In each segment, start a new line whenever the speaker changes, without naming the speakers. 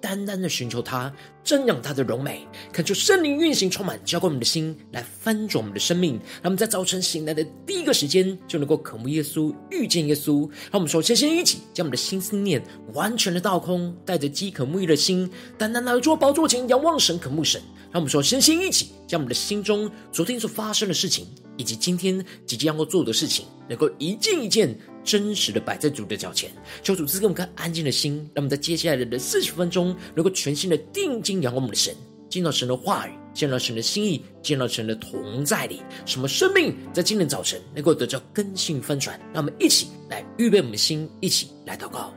单单的寻求他，瞻仰他的荣美，恳求圣灵运行，充满浇灌我们的心，来翻转我们的生命。让我们在早晨醒来的第一个时间，就能够渴慕耶稣，遇见耶稣。让我们首先先一起将我们的心思念完全的倒空，带着饥渴沐浴的心，单单来到宝座前仰望神，渴慕神。让我们首先先一起将我们的心中昨天所发生的事情，以及今天即将要做的事情，能够一件一件。真实的摆在主的脚前，求主赐给我们颗安静的心，让我们在接下来的四十分钟，能够全心的定睛仰望我们的神，见到神的话语，见到神的心意，见到神的同在里，什么生命在今天早晨能够得到更新翻转。让我们一起来预备我们的心，一起来祷告。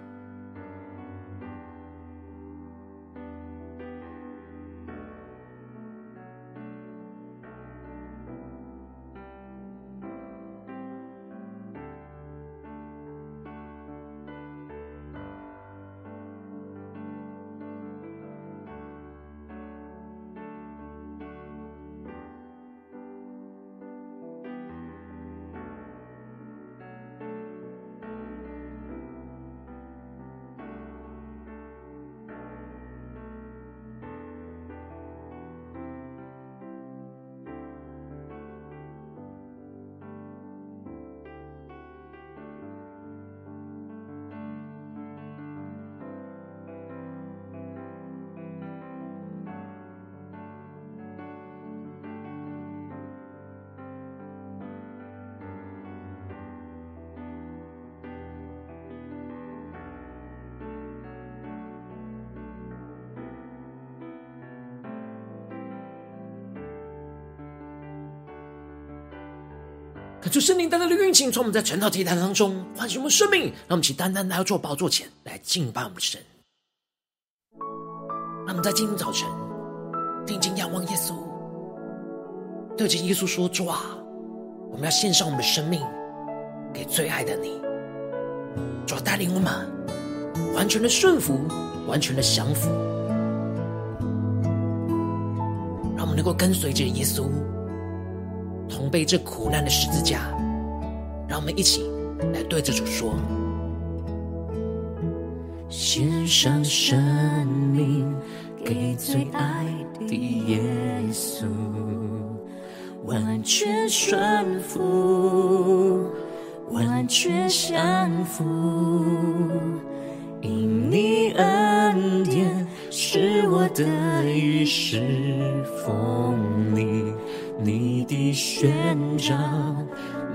就圣灵单单的运行，从我们在晨祷祭坛当中唤醒我们生命，让我们起单单来到主宝座前来敬拜我们的神。让我们在今天早晨定睛仰望耶稣，对着耶稣说：“主啊，我们要献上我们的生命给最爱的你。主啊，带领我们完全的顺服，完全的降服，让我们能够跟随着耶稣。”同背这苦难的十字架，让我们一起来对着主说：
献上生命给最爱的耶稣，完全顺服，完全降服，因你恩典是我的一世丰盈。你的宣召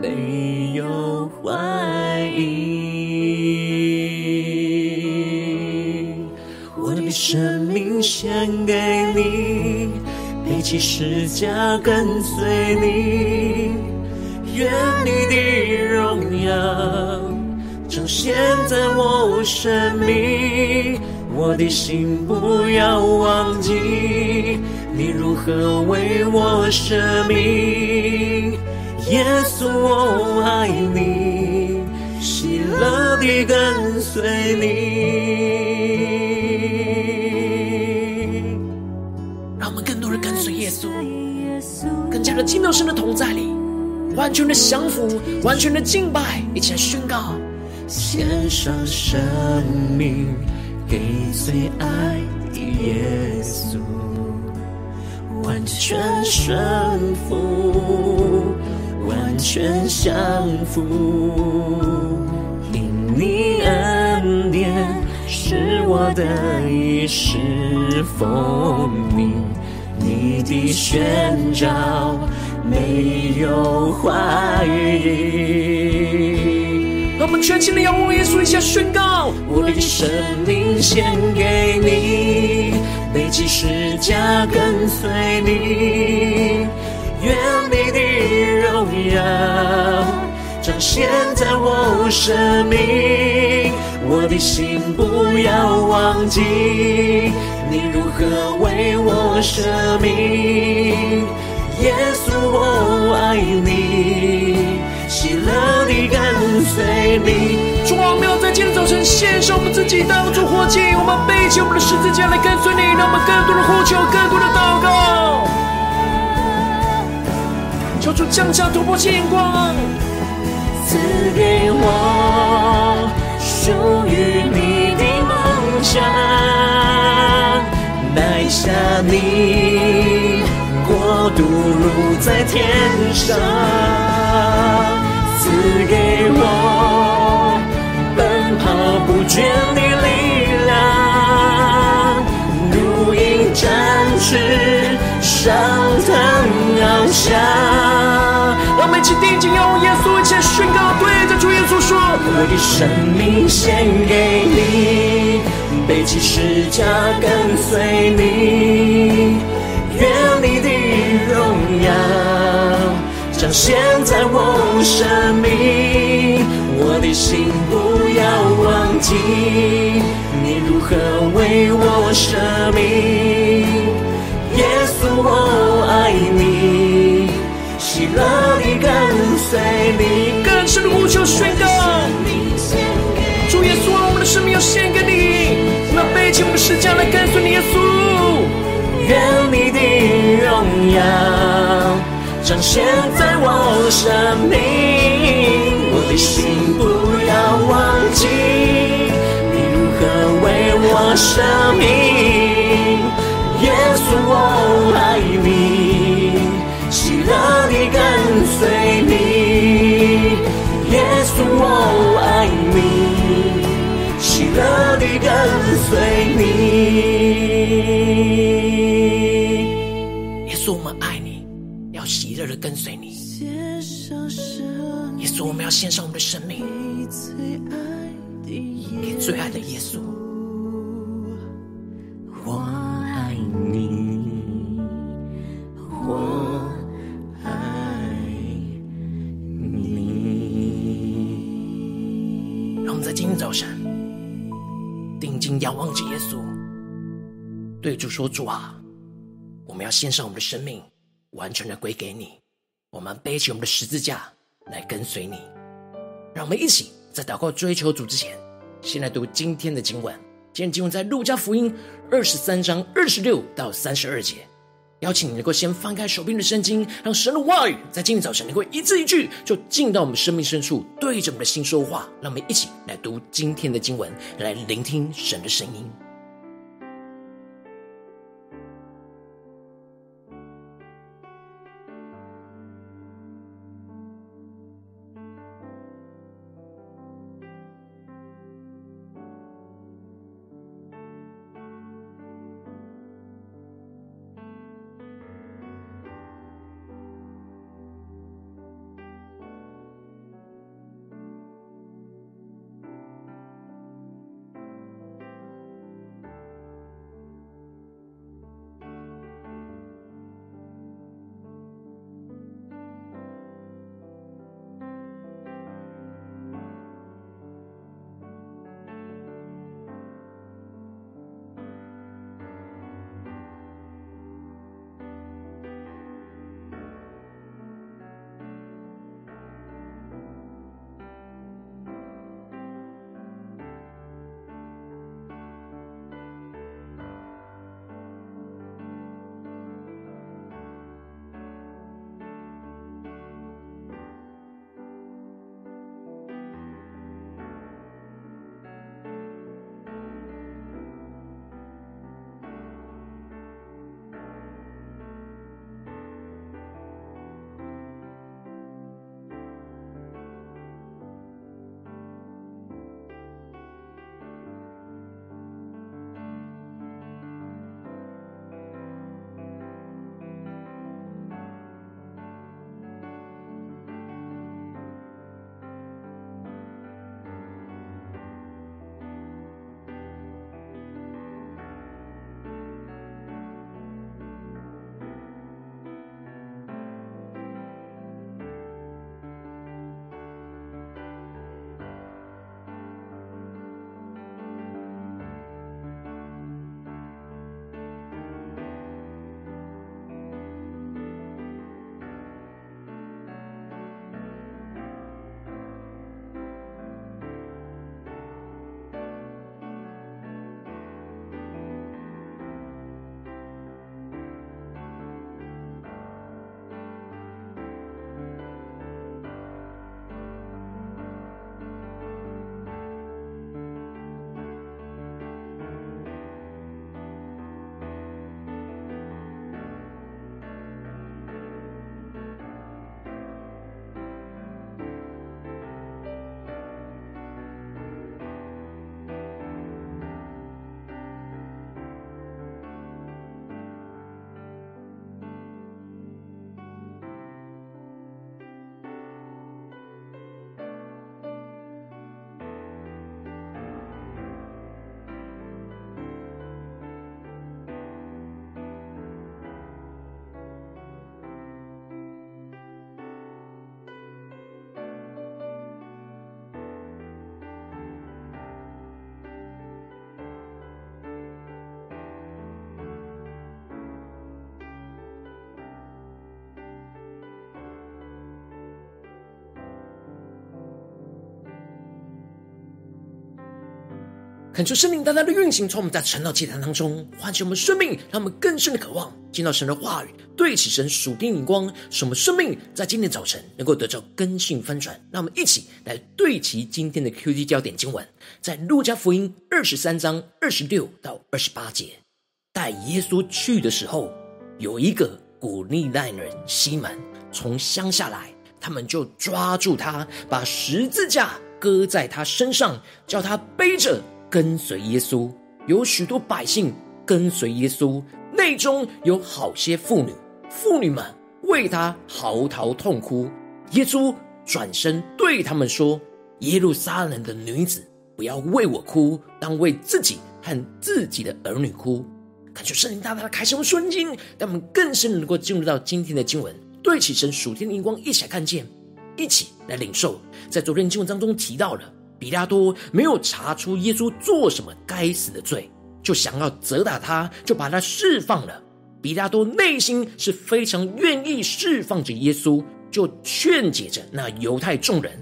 没有怀疑，我的生命献给你，背起十架跟随你，愿你的荣耀彰显在我生命，我的心不要忘记。你如何为我舍命？耶稣，我爱你，喜乐地跟随
你。让我们更多人跟随耶稣，更加的进到神的同在里，完全的降服，完全的敬拜，一起来宣告：
献上生命给最爱的耶稣。完全顺服，完全降服，因你恩典是我的一世丰盈，你的宣召没有怀疑。
让我们全心的仰望耶稣，一下宣告：
我的生命献给你。背起十架跟随你，愿你的荣耀彰显在我生命，我的心不要忘记你如何为我舍命，耶稣我爱你，喜乐地跟随你。
主啊，我们要在今天早晨献上我们自己，当作活祭。我们背起我们的十字架来跟随你，让我们更多的呼求，更多的祷告。求主降下突破性眼光，
赐给我属于你的梦想，带下你国度如在天上，赐给我跑不倦的力量，如鹰展翅上腾翱翔。
让我们一起定睛用耶稣，一起宣告，对着主耶稣说：
我的生命献给你，背起十架跟随你，愿你的荣耀彰显在我生命。我的心不要忘记，你如何为我舍命，耶稣我爱你。喜乐地跟随你，
更深的呼求宣告。主耶稣，我们的生命要献给你，我们要背起我们的十架来跟随你，耶稣。
愿你的荣耀彰显在我生命，我的心不要忘记，你如何为我舍命，耶稣我爱你。喜乐地跟随你，耶稣我爱你。喜乐地跟随你，
耶稣我们爱你，要喜乐地跟随。我们要献上我们的生命，给最爱的耶稣。我爱你，我爱你。让我们在今天早晨定睛仰望着耶稣，对主说：“主啊，我们要献上我们的生命，完全的归给你。我们背起我们的十字架来跟随你。让我们一起在祷告追求主之前，先来读今天的经文。今天经文在路加福音二十三章二十六到三十二节。”邀请你能够先翻开手边的圣经，让神的话语在今天早晨能够一字一句就进到我们生命深处，对着我们的心说话。让我们一起来读今天的经文，来聆听神的声音。恳求圣灵大大的运行，从我们在晨祷祭坛当中唤起我们生命，让我们更深的渴望见到神的话语，对齐神属天眼光，使我们生命在今天早晨能够得到更新翻转。让我们一起来对齐今天的 QT 焦点经文，在路加福音二十三章二十六到二十八节。带耶稣去的时候，有一个古利奈人西门从乡下来，他们就抓住他，把十字架搁在他身上，叫他背着。跟随耶稣，有许多百姓跟随耶稣，内中有好些妇女，妇女们为他嚎啕痛哭。耶稣转身对他们说：“耶路撒冷的女子，不要为我哭，当为自己和自己的儿女哭。”感谢圣灵大大的开启我们瞬间，让我们更深能够进入到今天的经文，对起神属天的荧光，一起来看见，一起来领受。在昨天经文当中提到了。比拉多没有查出耶稣做什么该死的罪，就想要责打他，就把他释放了。比拉多内心是非常愿意释放着耶稣，就劝解着那犹太众人。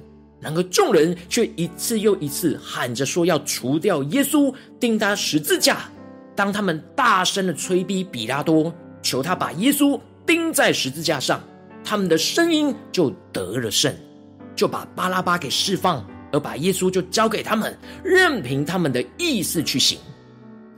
然而众人却一次又一次喊着说要除掉耶稣，钉他十字架。当他们大声的催逼比拉多，求他把耶稣钉在十字架上，他们的声音就得了胜，就把巴拉巴给释放。而把耶稣就交给他们，任凭他们的意思去行。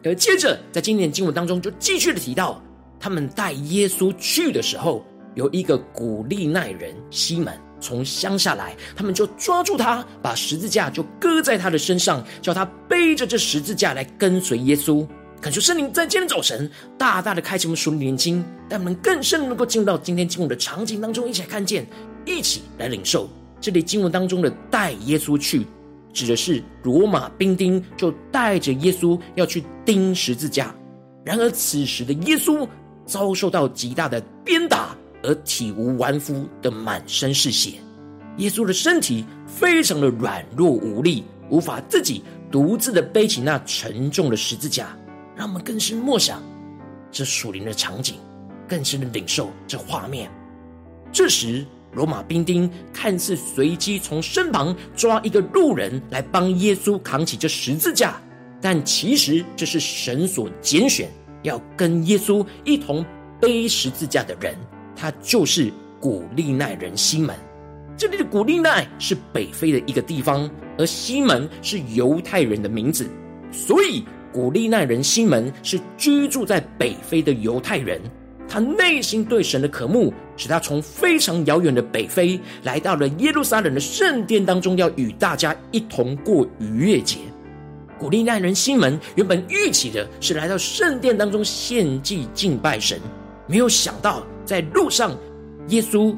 而接着，在今天经文当中，就继续的提到，他们带耶稣去的时候，有一个古利奈人西门从乡下来，他们就抓住他，把十字架就搁在他的身上，叫他背着这十字架来跟随耶稣。恳求圣灵在今天早晨大大的开启我们属灵的眼睛，让我们更深能够进入到今天经文的场景当中，一起来看见，一起来领受。这里经文当中的带耶稣去，指的是罗马兵丁就带着耶稣要去钉十字架。然而此时的耶稣遭受到极大的鞭打，而体无完肤的满身是血。耶稣的身体非常的软弱无力，无法自己独自的背起那沉重的十字架。让我们更深默想这属灵的场景，更深的领受这画面。这时。罗马兵丁看似随机从身旁抓一个路人来帮耶稣扛起这十字架，但其实这是神所拣选要跟耶稣一同背十字架的人，他就是古利奈人西门。这里的古利奈是北非的一个地方，而西门是犹太人的名字，所以古利奈人西门是居住在北非的犹太人。他内心对神的渴慕，使他从非常遥远的北非来到了耶路撒冷的圣殿当中，要与大家一同过逾越节。古利奈人心门原本预期的是来到圣殿当中献祭敬拜神，没有想到在路上，耶稣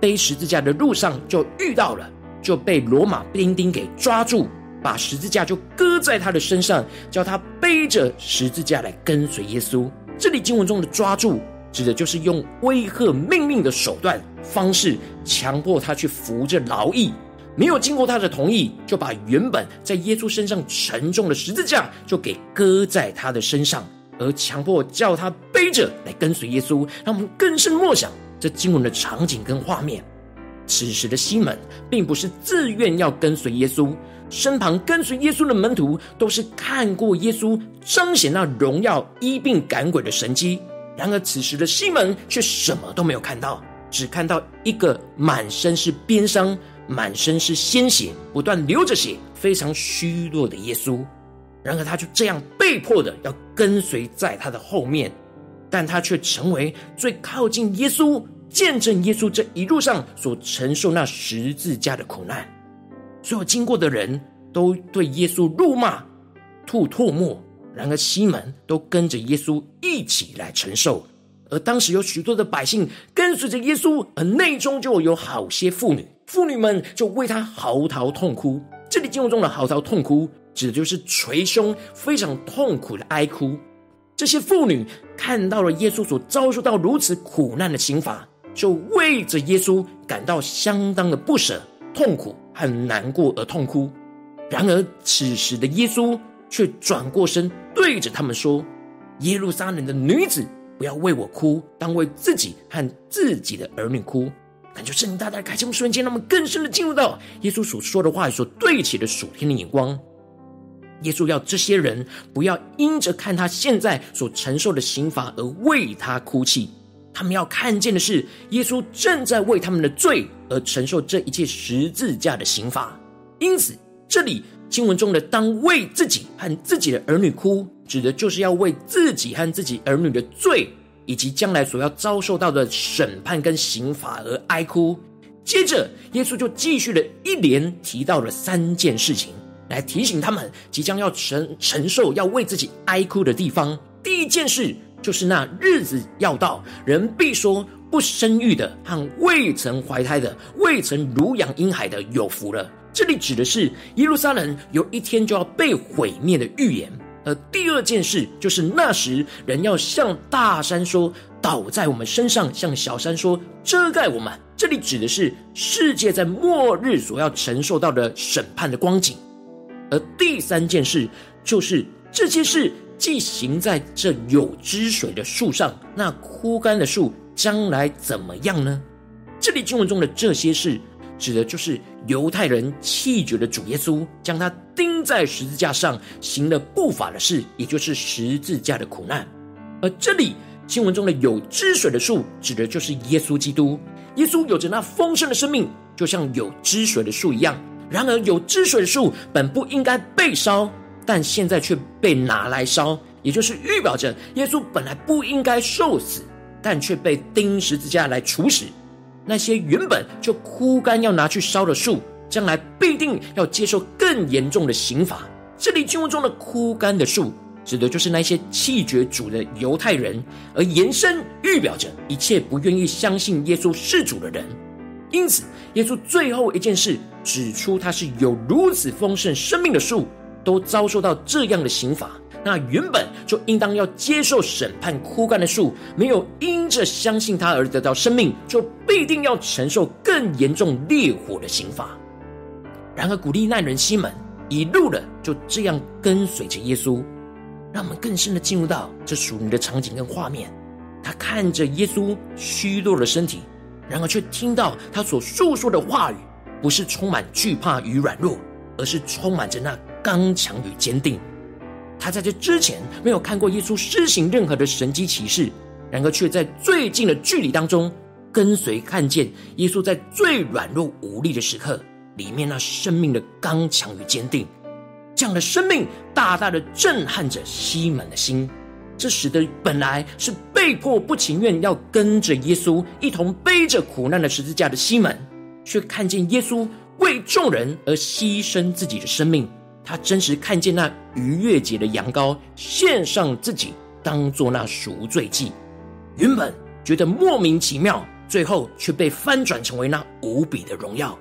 背十字架的路上就遇到了，就被罗马兵丁给抓住，把十字架就搁在他的身上，叫他背着十字架来跟随耶稣。这里经文中的抓住。指的就是用威吓命令的手段方式，强迫他去服这劳役，没有经过他的同意，就把原本在耶稣身上沉重的十字架就给搁在他的身上，而强迫叫他背着来跟随耶稣。让我们更深默想这经文的场景跟画面。此时的西门并不是自愿要跟随耶稣，身旁跟随耶稣的门徒都是看过耶稣彰显那荣耀医病赶鬼的神迹。然而，此时的西门却什么都没有看到，只看到一个满身是鞭伤、满身是鲜血、不断流着血、非常虚弱的耶稣。然而，他就这样被迫的要跟随在他的后面，但他却成为最靠近耶稣、见证耶稣这一路上所承受那十字架的苦难。所有经过的人都对耶稣辱骂、吐唾沫。然而，西门都跟着耶稣一起来承受，而当时有许多的百姓跟随着耶稣，而内中就有好些妇女，妇女们就为他嚎啕痛哭。这里经文中的嚎啕痛哭，指的就是捶胸、非常痛苦的哀哭。这些妇女看到了耶稣所遭受到如此苦难的刑罚，就为着耶稣感到相当的不舍、痛苦和难过而痛哭。然而，此时的耶稣。却转过身对着他们说：“耶路撒冷的女子，不要为我哭，当为自己和自己的儿女哭。”感觉圣灵大大开启我们瞬间，让我们更深的进入到耶稣所说的话所对齐的属天的眼光。耶稣要这些人不要因着看他现在所承受的刑罚而为他哭泣，他们要看见的是耶稣正在为他们的罪而承受这一切十字架的刑罚。因此，这里经文中的“当为自己和自己的儿女哭”，指的就是要为自己和自己儿女的罪，以及将来所要遭受到的审判跟刑罚而哀哭。接着，耶稣就继续了一连提到了三件事情。来提醒他们即将要承承受、要为自己哀哭的地方。第一件事就是那日子要到，人必说不生育的和未曾怀胎的、未曾乳养婴孩的有福了。这里指的是耶路撒冷有一天就要被毁灭的预言。而第二件事就是那时人要向大山说倒在我们身上，向小山说遮盖我们。这里指的是世界在末日所要承受到的审判的光景。而第三件事就是这些事既行在这有汁水的树上，那枯干的树将来怎么样呢？这里经文中的这些事，指的就是犹太人弃绝的主耶稣，将他钉在十字架上，行了不法的事，也就是十字架的苦难。而这里经文中的有汁水的树，指的就是耶稣基督。耶稣有着那丰盛的生命，就像有汁水的树一样。然而，有汁水的树本不应该被烧，但现在却被拿来烧，也就是预表着耶稣本来不应该受死，但却被钉十字架来处死。那些原本就枯干要拿去烧的树，将来必定要接受更严重的刑罚。这里经文中的枯干的树，指的就是那些弃绝主的犹太人，而延伸预表着一切不愿意相信耶稣是主的人。因此，耶稣最后一件事指出，他是有如此丰盛生命的树，都遭受到这样的刑罚。那原本就应当要接受审判枯干的树，没有因着相信他而得到生命，就必定要承受更严重烈火的刑罚。然而，古利奈人西门一路的就这样跟随着耶稣，让我们更深的进入到这属灵的场景跟画面。他看着耶稣虚弱的身体。然而，却听到他所诉说的话语，不是充满惧怕与软弱，而是充满着那刚强与坚定。他在这之前没有看过耶稣施行任何的神迹奇事，然而却在最近的距离当中跟随看见耶稣在最软弱无力的时刻里面那生命的刚强与坚定。这样的生命大大的震撼着西门的心。这使得本来是被迫不情愿要跟着耶稣一同背着苦难的十字架的西门，却看见耶稣为众人而牺牲自己的生命。他真实看见那逾越节的羊羔献上自己，当做那赎罪祭。原本觉得莫名其妙，最后却被翻转成为那无比的荣耀。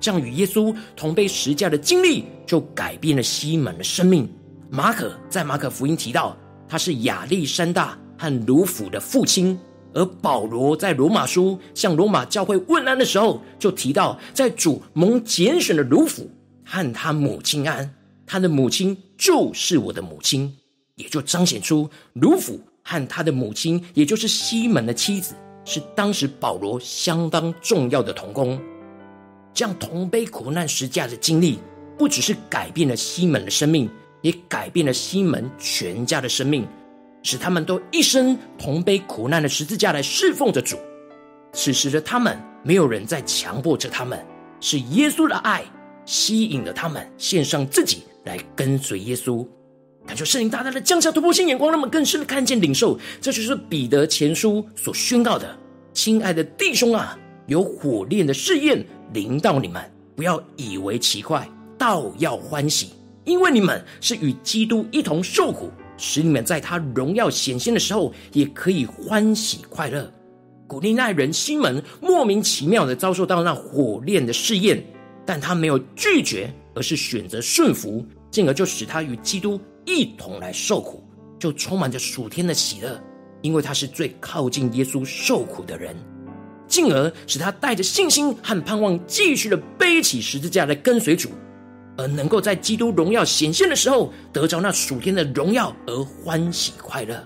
这样与耶稣同被十架的经历，就改变了西门的生命。马可在马可福音提到。他是亚历山大和鲁孚的父亲，而保罗在罗马书向罗马教会问安的时候，就提到在主蒙拣选的鲁孚和他母亲安，他的母亲就是我的母亲，也就彰显出鲁府和他的母亲，也就是西门的妻子，是当时保罗相当重要的同工。这样同背苦难十架的经历，不只是改变了西门的生命。也改变了西门全家的生命，使他们都一生同背苦难的十字架来侍奉着主。此时的他们，没有人在强迫着他们，是耶稣的爱吸引了他们，献上自己来跟随耶稣。感谢圣灵大大的降下突破性眼光，让我们更深的看见领受。这就是彼得前书所宣告的：亲爱的弟兄啊，有火炼的试验临到你们，不要以为奇怪，倒要欢喜。因为你们是与基督一同受苦，使你们在他荣耀显现的时候，也可以欢喜快乐。古利奈人西门莫名其妙的遭受到那火炼的试验，但他没有拒绝，而是选择顺服，进而就使他与基督一同来受苦，就充满着属天的喜乐，因为他是最靠近耶稣受苦的人，进而使他带着信心和盼望，继续的背起十字架来跟随主。而能够在基督荣耀显现的时候，得着那属天的荣耀而欢喜快乐。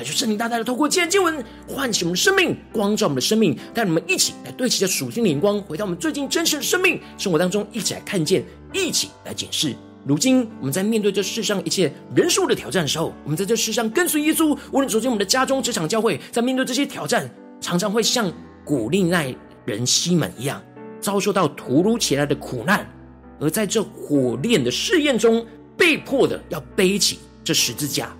感谢圣灵大大的透过今天经文唤醒我们的生命，光照我们的生命，带我们一起来对齐着属天的眼光，回到我们最近真实的生命生活当中，一起来看见，一起来检视。如今我们在面对这世上一切人数的挑战的时候，我们在这世上跟随耶稣，无论走进我们的家中、职场、教会，在面对这些挑战，常常会像古利奈人西门一样，遭受到突如其来的苦难，而在这火炼的试验中，被迫的要背起这十字架。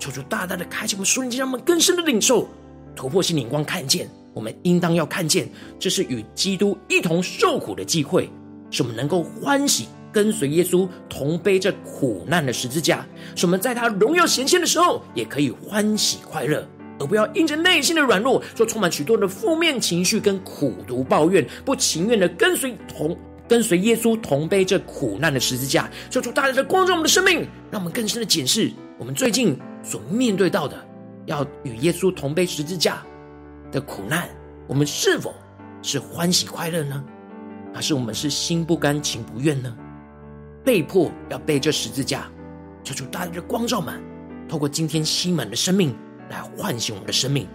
求主大大的开启我们属灵，让我们更深的领受，突破性眼光，看见我们应当要看见，这是与基督一同受苦的机会，使我们能够欢喜。跟随耶稣同背着苦难的十字架，使我们在他荣耀显现的时候，也可以欢喜快乐，而不要因着内心的软弱，就充满许多的负面情绪跟苦毒抱怨，不情愿的跟随同跟随耶稣同背着苦难的十字架。求主大大的光照我们的生命，让我们更深的检视我们最近所面对到的，要与耶稣同背十字架的苦难，我们是否是欢喜快乐呢？还是我们是心不甘情不愿呢？被迫要背这十字架，求主大大的光照们，透过今天西门的生命来唤醒我们的生命，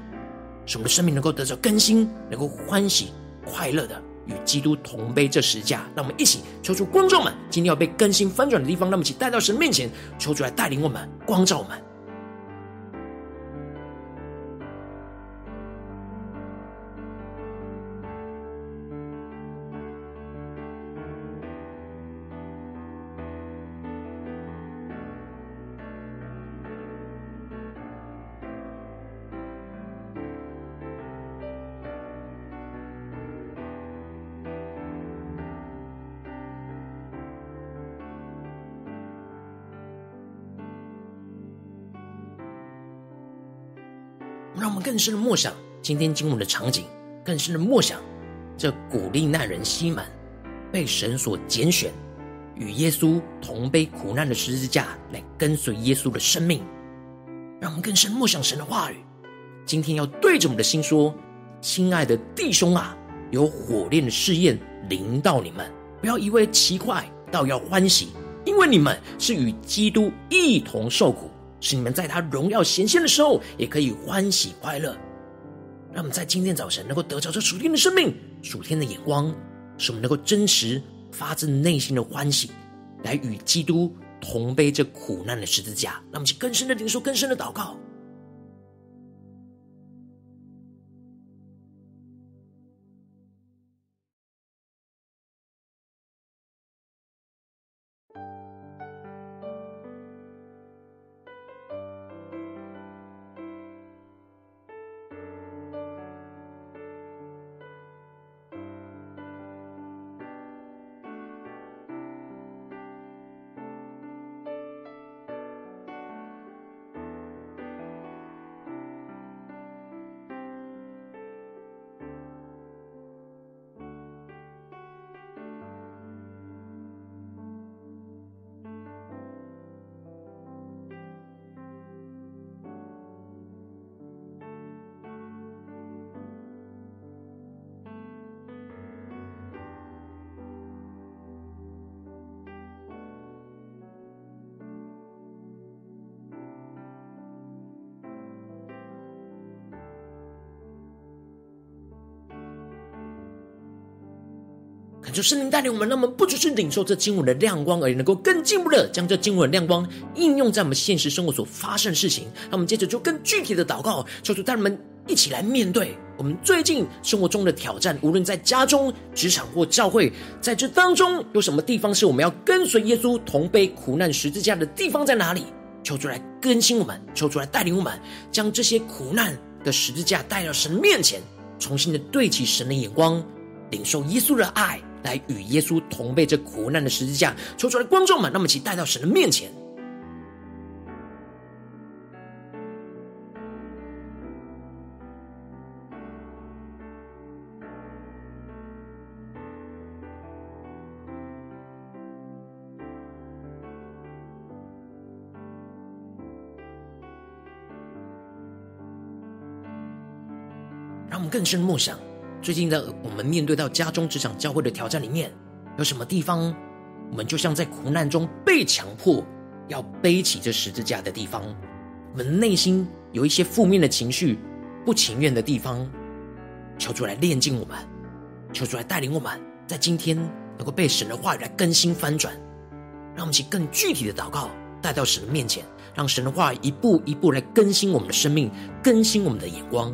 使我们的生命能够得着更新，能够欢喜快乐的与基督同背这十字架。让我们一起求主光照们，今天要被更新翻转的地方，让我们一起带到神面前，求主来带领我们，光照我们。更深的默想今天经文的场景，更深的默想这古利奈人西门被神所拣选，与耶稣同背苦难的十字架来跟随耶稣的生命。让我们更深默想神的话语。今天要对着我们的心说：“亲爱的弟兄啊，有火炼的试验临到你们，不要以为奇怪，倒要欢喜，因为你们是与基督一同受苦。”使你们在他荣耀显现的时候，也可以欢喜快乐。让我们在今天早晨能够得着这属天的生命、属天的眼光，使我们能够真实发自内心的欢喜，来与基督同背这苦难的十字架。让我们去更深的领受、更深的祷告。就圣灵带领我们，让我们不只是领受这经文的亮光而已，能够更进一步的将这经文的亮光应用在我们现实生活所发生的事情。那我们接着就更具体的祷告，求主带我们一起来面对我们最近生活中的挑战，无论在家中、职场或教会，在这当中有什么地方是我们要跟随耶稣同背苦难十字架的地方在哪里？求主来更新我们，求主来带领我们，将这些苦难的十字架带到神面前，重新的对齐神的眼光，领受耶稣的爱。来与耶稣同被这苦难的十字架，抽出来观众们，那么请带到神的面前。让我们更深的默想。最近的我们面对到家中、职场、教会的挑战里面，有什么地方，我们就像在苦难中被强迫要背起这十字架的地方，我们内心有一些负面的情绪、不情愿的地方，求主来炼净我们，求主来带领我们，在今天能够被神的话语来更新翻转，让我们一起更具体的祷告带到神的面前，让神的话一步一步来更新我们的生命，更新我们的眼光。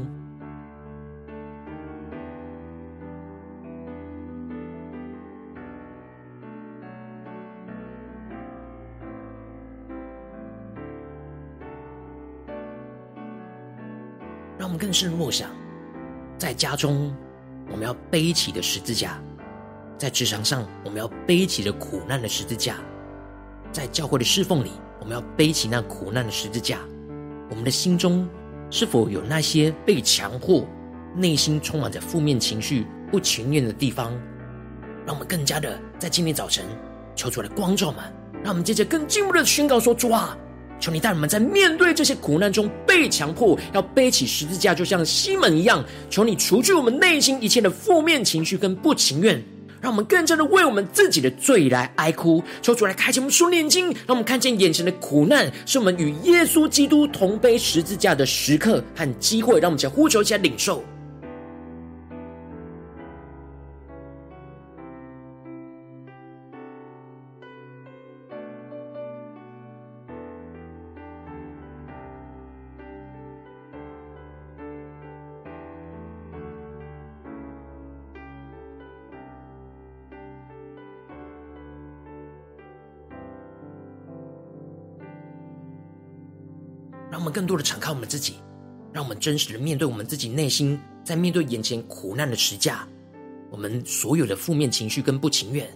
让我们更深的默想，在家中我们要背起的十字架，在职场上我们要背起的苦难的十字架，在教会的侍奉里我们要背起那苦难的十字架。我们的心中是否有那些被强迫、内心充满着负面情绪、不情愿的地方？让我们更加的在今天早晨求主来光照们，让我们接着更进一步的宣告说：主啊！求你带我们在面对这些苦难中被强迫要背起十字架，就像西门一样。求你除去我们内心一切的负面情绪跟不情愿，让我们更加的为我们自己的罪来哀哭。求主来开启我们属灵眼睛，让我们看见眼前的苦难是我们与耶稣基督同背十字架的时刻和机会。让我们一起来呼求，一起来领受。更多的敞开我们自己，让我们真实的面对我们自己内心，在面对眼前苦难的实价，我们所有的负面情绪跟不情愿，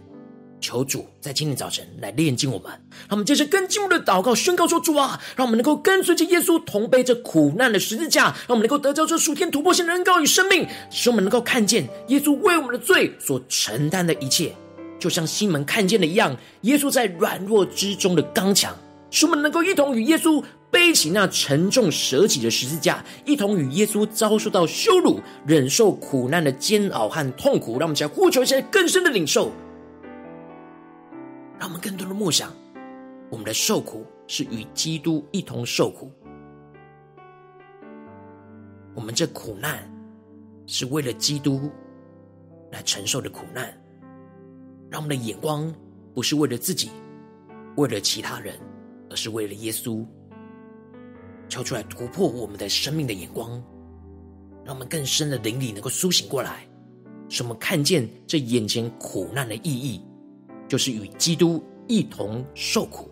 求主在今天早晨来炼净我们。让我们接着更进一步的祷告，宣告说：主啊，让我们能够跟随着耶稣同背着苦难的十字架，让我们能够得着这属天突破性的恩膏与生命，使我们能够看见耶稣为我们的罪所承担的一切，就像西门看见的一样，耶稣在软弱之中的刚强。使我们能够一同与耶稣背起那沉重舍己的十字架，一同与耶稣遭受到羞辱、忍受苦难的煎熬和痛苦。让我们将呼求一些更深的领受，让我们更多的默想，我们的受苦是与基督一同受苦。我们这苦难是为了基督来承受的苦难。让我们的眼光不是为了自己，为了其他人。是为了耶稣，求出来突破我们的生命的眼光，让我们更深的灵里能够苏醒过来，使我们看见这眼前苦难的意义，就是与基督一同受苦。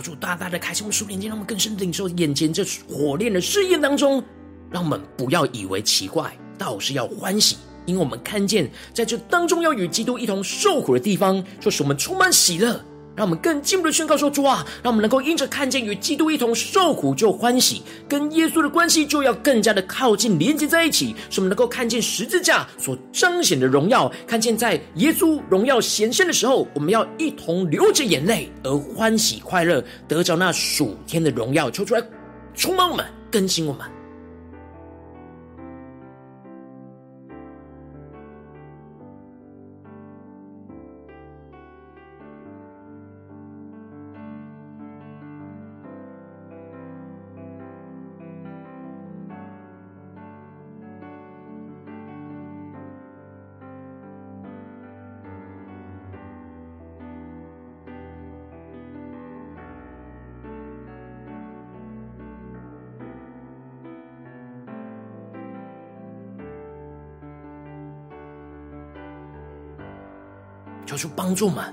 求主大大的开心我们属灵，让我们更深的领受眼前这火炼的试验当中，让我们不要以为奇怪，倒是要欢喜，因为我们看见在这当中要与基督一同受苦的地方，就是我们充满喜乐。让我们更进一步的宣告说：主啊，让我们能够因着看见与基督一同受苦就欢喜，跟耶稣的关系就要更加的靠近连接在一起，使我们能够看见十字架所彰显的荣耀，看见在耶稣荣耀显现的时候，我们要一同流着眼泪而欢喜快乐，得着那属天的荣耀，求出来充满我们，更新我们。主帮助们，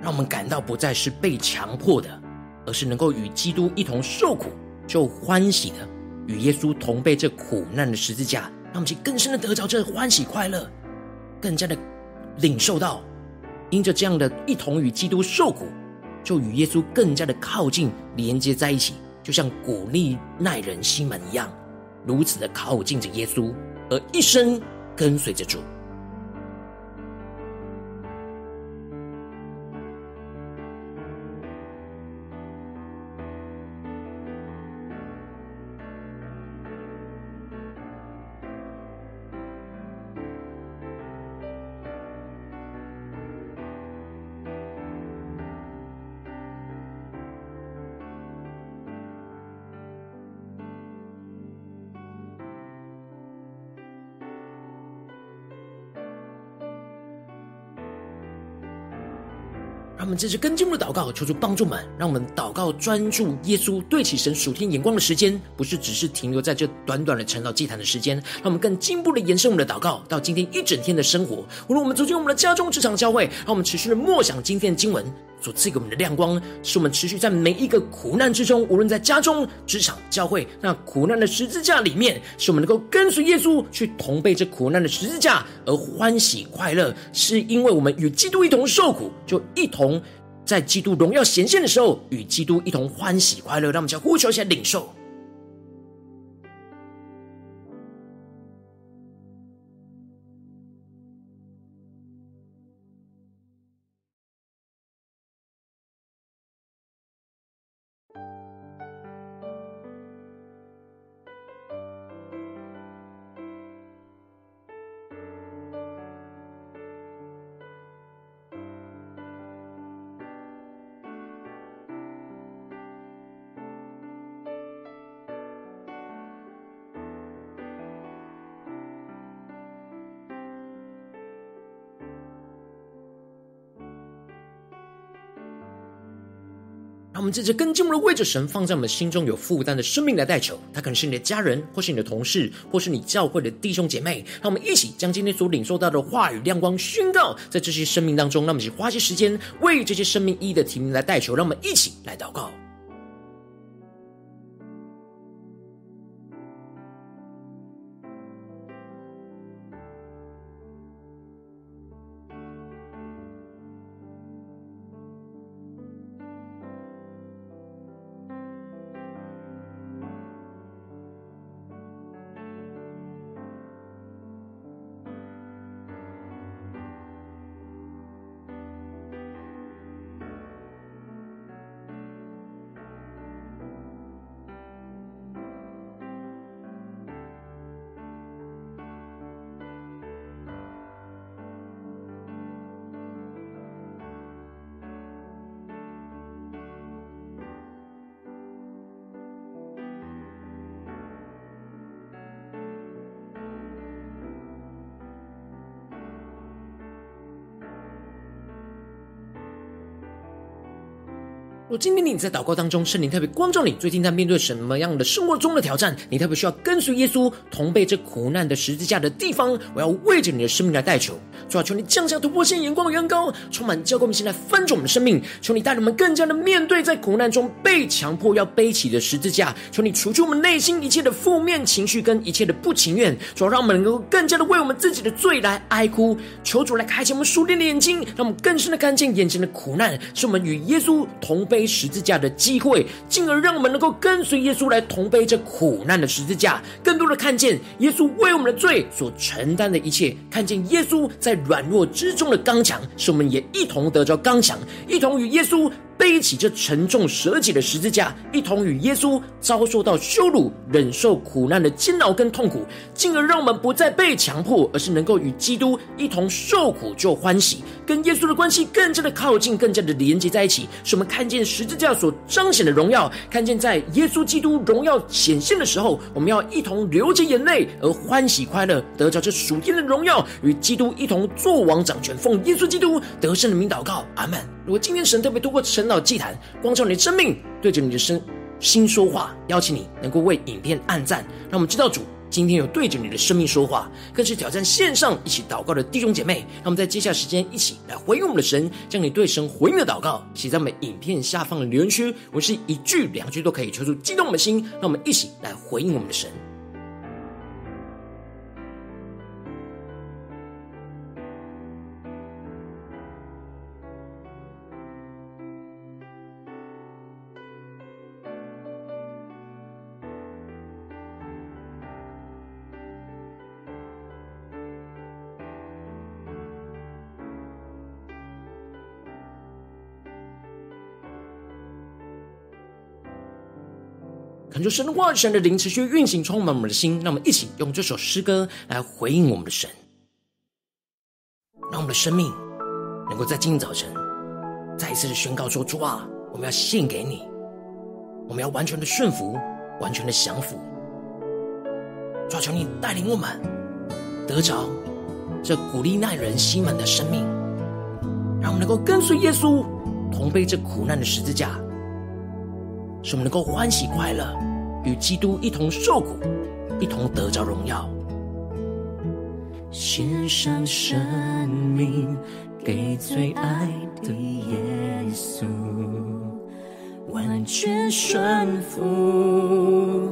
让我们感到不再是被强迫的，而是能够与基督一同受苦，就欢喜的与耶稣同背这苦难的十字架，让我们去更深的得着这欢喜快乐，更加的领受到，因着这样的一同与基督受苦，就与耶稣更加的靠近连接在一起，就像古利奈人心门一样，如此的靠近着耶稣，而一生跟随着主。我们这次跟进入的祷告，求主帮助们，让我们祷告专注耶稣，对起神属天眼光的时间，不是只是停留在这短短的晨祷祭坛的时间，让我们更进一步的延伸我们的祷告到今天一整天的生活。无论我们走进我们的家中、职场、教会，让我们持续的默想今天的经文所赐给我们的亮光，使我们持续在每一个苦难之中，无论在家中、职场、教会，那苦难的十字架里面，使我们能够跟随耶稣去同背这苦难的十字架而欢喜快乐，是因为我们与基督一同受苦，就一同。在基督荣耀显现的时候，与基督一同欢喜快乐，让我们将呼求起来领受。让我们这次跟进我们的为着神放在我们心中有负担的生命来代求，他可能是你的家人，或是你的同事，或是你教会的弟兄姐妹。让我们一起将今天所领受到的话语亮光宣告在这些生命当中。让我们一起花些时间为这些生命一一的提名来代求。让我们一起来祷告。若今天你在祷告当中，圣灵特别光照你，最近在面对什么样的生活中的挑战？你特别需要跟随耶稣同被这苦难的十字架的地方，我要为着你的生命来代求。主啊，求你降下突破性眼光的恩膏，充满教灌我们，现在翻转我们的生命。求你带领我们更加的面对在苦难中被强迫要背起的十字架。求你除去我们内心一切的负面情绪跟一切的不情愿。主啊，让我们能够更加的为我们自己的罪来哀哭。求主来开启我们属灵的眼睛，让我们更深的看见眼前的苦难，是我们与耶稣同背十字架的机会，进而让我们能够跟随耶稣来同背这苦难的十字架，更多的看见耶稣为我们的罪所承担的一切，看见耶稣在软弱之中的刚强，使我们也一同得着刚强，一同与耶稣。背起这沉重舍己的十字架，一同与耶稣遭受到羞辱、忍受苦难的煎熬跟痛苦，进而让我们不再被强迫，而是能够与基督一同受苦就欢喜，跟耶稣的关系更加的靠近，更加的连接在一起。使我们看见十字架所彰显的荣耀，看见在耶稣基督荣耀显现的时候，我们要一同流着眼泪而欢喜快乐，得着这属天的荣耀，与基督一同作王掌权，奉耶稣基督得胜的名祷告，阿门。如果今天神特别透过晨祷祭坛光照你的生命，对着你的身心说话，邀请你能够为影片按赞，让我们知道主今天有对着你的生命说话，更是挑战线上一起祷告的弟兄姐妹。让我们在接下来时间一起来回应我们的神，将你对神回应的祷告写在我们影片下方的留言区，我是一句两句都可以求出激动我们的心，让我们一起来回应我们的神。恳求神的话语、神的灵持续运行，充满我们的心。让我们一起用这首诗歌来回应我们的神，让我们的生命能够在今天早晨再一次的宣告说：主啊，我们要献给你，我们要完全的顺服，完全的降服。主啊，求你带领我们得着这古利奈人心门的生命，让我们能够跟随耶稣同背这苦难的十字架，使我们能够欢喜快乐，与基督一同受苦，一同得着荣耀。
献上生命给最爱的耶稣，完全顺服，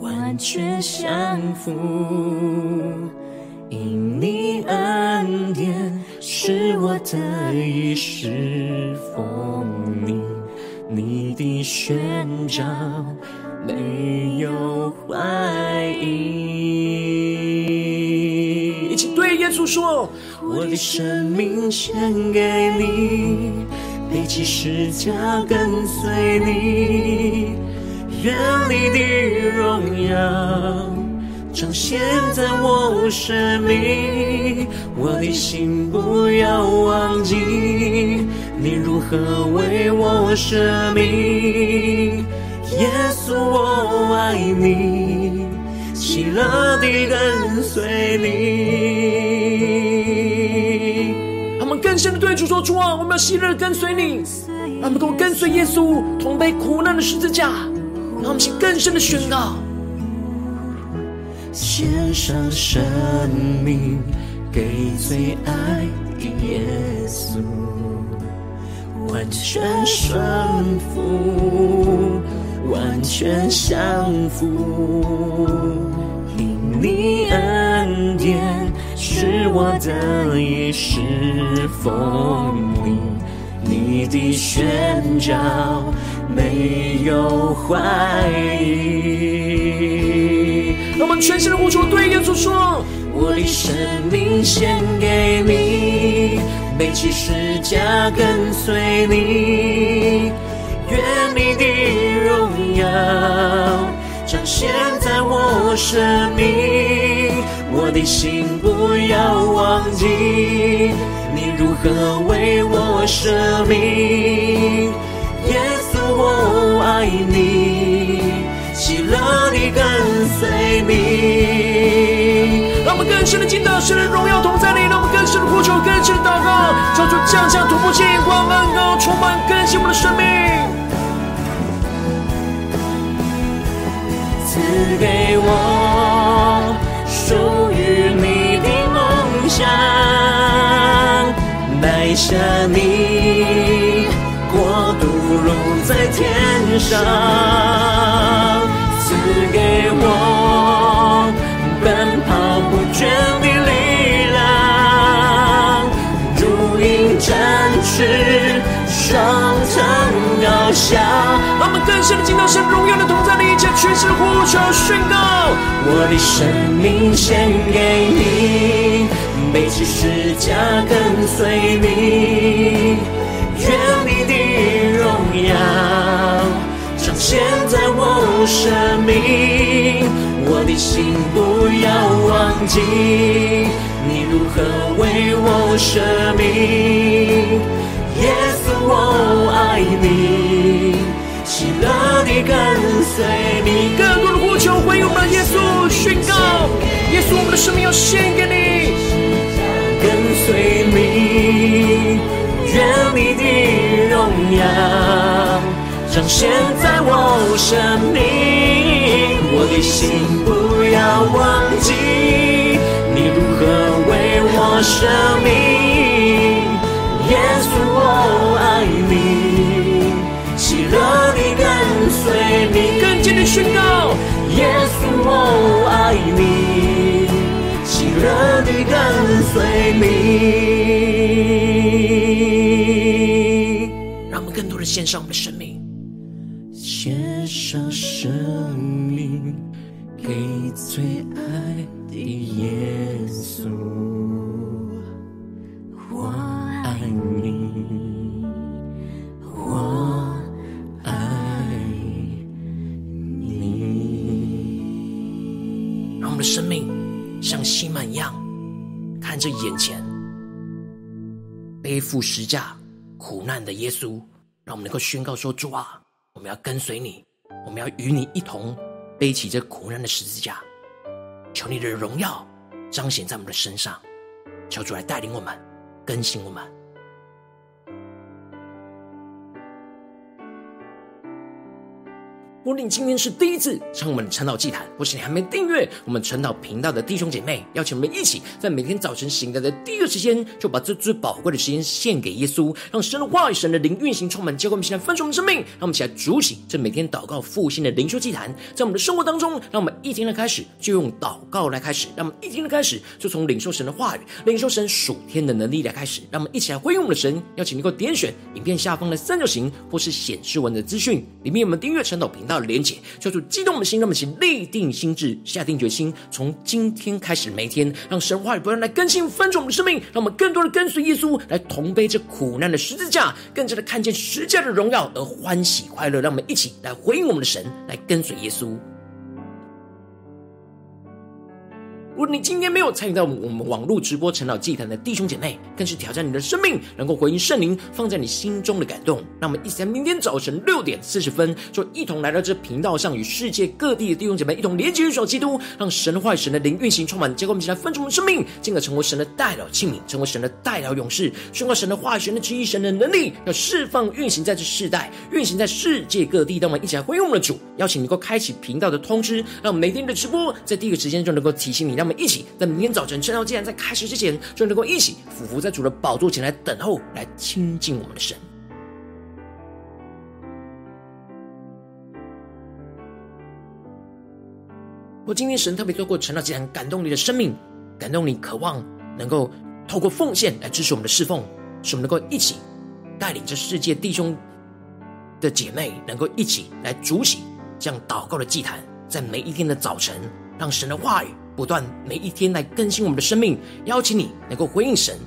完全降服。因你恩典是我得以侍奉你，你的宣召没有怀疑。
一起对耶稣说：
我的生命献给你，背起十架跟随你，愿你的荣耀彰显在我生命，我的心不要忘记，你如何为我舍命。耶稣，我爱你，喜乐地跟随你。
他们更深的对主说：主啊，我们要喜乐地跟随你，让我们都跟随耶稣，同背苦难的十字架，让我们去更深的宣告。
献上生命给最爱的耶稣，完全顺服，完全相服。因你恩典是我得以侍奉你，你的宣召没有怀疑。
让我们全心的呼求，对耶稣说：“
我的生命献给你，背起十架跟随你，你的荣耀彰显在我生命。我的心不要忘记，你如何为我舍命。耶稣，我爱你。”喜乐地跟随你，
让我们更深的进到神的荣耀同在里，让我们更深的呼求，更深的祷告，求主降下突破性眼光，恩充满更新我们的生命，
赐给我属于你的梦想，带下你国度如在天上。赐给我奔跑不倦的力量，如鹰展翅，双腾高翔。
让我们更深的进到神荣耀的同在里，一起全心呼求宣告：
我的生命献给你，背起十架跟随你，愿你的荣耀。彰显在我生命，我的心不要忘记，你如何为我舍命。耶稣，我爱你，喜乐地跟随你。
更多的呼求，回应我们的耶稣，宣告：耶稣，我们的生命要献给你，
跟随你，愿你的荣耀。彰显在我生命，我的心不要忘记，你如何为我舍命。耶稣，我爱你，喜乐你跟随你。
更坚的宣告，
耶稣，我爱你，喜乐你跟随你。
让我们更多的献上我们的生负十架苦难的耶稣，让我们能够宣告说：主啊！我们要跟随你，我们要与你一同背起这苦难的十字架，求你的荣耀彰显在我们的身上，求主来带领我们，更新我们。如果你今天是第一次上我们的晨祷祭坛，或是你还没订阅我们晨祷频道的弟兄姐妹，邀请我们一起在每天早晨醒来的第一个时间，就把这最宝贵的时间献给耶稣，让神的话语、神的灵运行充满，结果我们现在分盛我们生命，让我们一起来主起这每天祷告复兴的灵修祭坛，在我们的生活当中，让我们一天的开始就用祷告来开始，让我们一天的开始就从领受神的话语、领受神属天的能力来开始，让我们一起来回应我们的神。邀请你给我点选影片下方的三角形，或是显示文的资讯，里面有我们订阅晨祷频道连接，叫做激动的心，让我们一起立定心智，下定决心，从今天开始，每天让神话语不断来更新翻转我们的生命，让我们更多的跟随耶稣，来同背这苦难的十字架，更加的看见十字架的荣耀而欢喜快乐。让我们一起来回应我们的神，来跟随耶稣。如果你今天没有参与到我们网络直播晨祷祭坛的弟兄姐妹，更是挑战你的生命，能够回应圣灵放在你心中的感动。让我们一起在明天早晨六点四十分，就一同来到这频道上，与世界各地的弟兄姐妹一同连接、与基督，让神的话、神的灵运行充满。结果我们一起来分盛生命，进而成为神的代祷器皿，成为神的代祷勇士，宣告神的话语、神的旨意、神的能力，要释放运行在这世代，运行在世界各地。让我们一起来回应我们的主，邀请你能够开启频道的通知，让我们每天的直播在第一个时间就能够提醒你，让我们一起在明天早晨，晨祷祭坛在开始之前，就能够一起俯伏在主的宝座前来等候，来亲近我们的神。我今天神特别透过晨祷祭坛感动你的生命，感动你渴望能够透过奉献来支持我们的侍奉，使我们能够一起带领着世界弟兄的姐妹，能够一起来筑起这样祷告的祭坛，在每一天的早晨，让神的话语。不断每一天来更新我们的生命，邀请你能够回应神，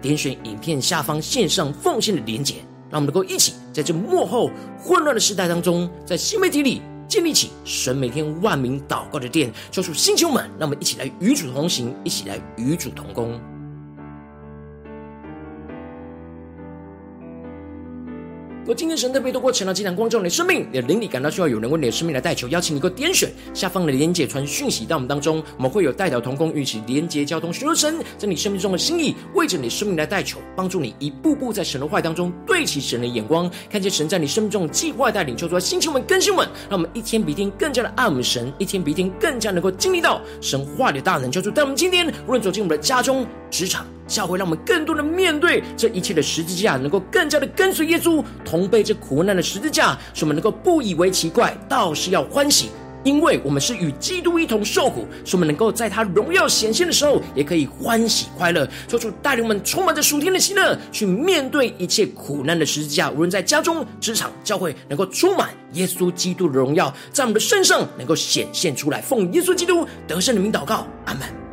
点选影片下方线上奉献的连结，让我们能够一起在这幕后混乱的时代当中，在新媒体里建立起神每天万名祷告的殿，救出星球们，让我们一起来与主同行，一起来与主同工。若今天神特别透过晨祷祭坛光照你的生命，你的灵里感到需要有人为你的生命来代求，邀请你给我点选下方的连结传讯息到我们当中，我们会有代祷同工，与其连结交通，寻求神在你生命中的心意，为着你生命来代求，帮助你一步步在神的话当中对齐神的眼光，看见神在你生命中的计划带领，求主来兴起我们更新我们，让我们一天比一天更加的爱我们神，一天比一天更加能够经历到神话里的大能，求主带我们今天无论走进我们的家中、职场。教会让我们更多的面对这一切的十字架，能够更加的跟随耶稣，同背这苦难的十字架，使我们能够不以为奇怪，倒是要欢喜，因为我们是与基督一同受苦，使我们能够在他荣耀显现的时候，也可以欢喜快乐。求主带领我们充满着属天的喜乐，去面对一切苦难的十字架，无论在家中、职场、教会，能够充满耶稣基督的荣耀，在我们的身上能够显现出来。奉耶稣基督得胜的名祷告，阿门。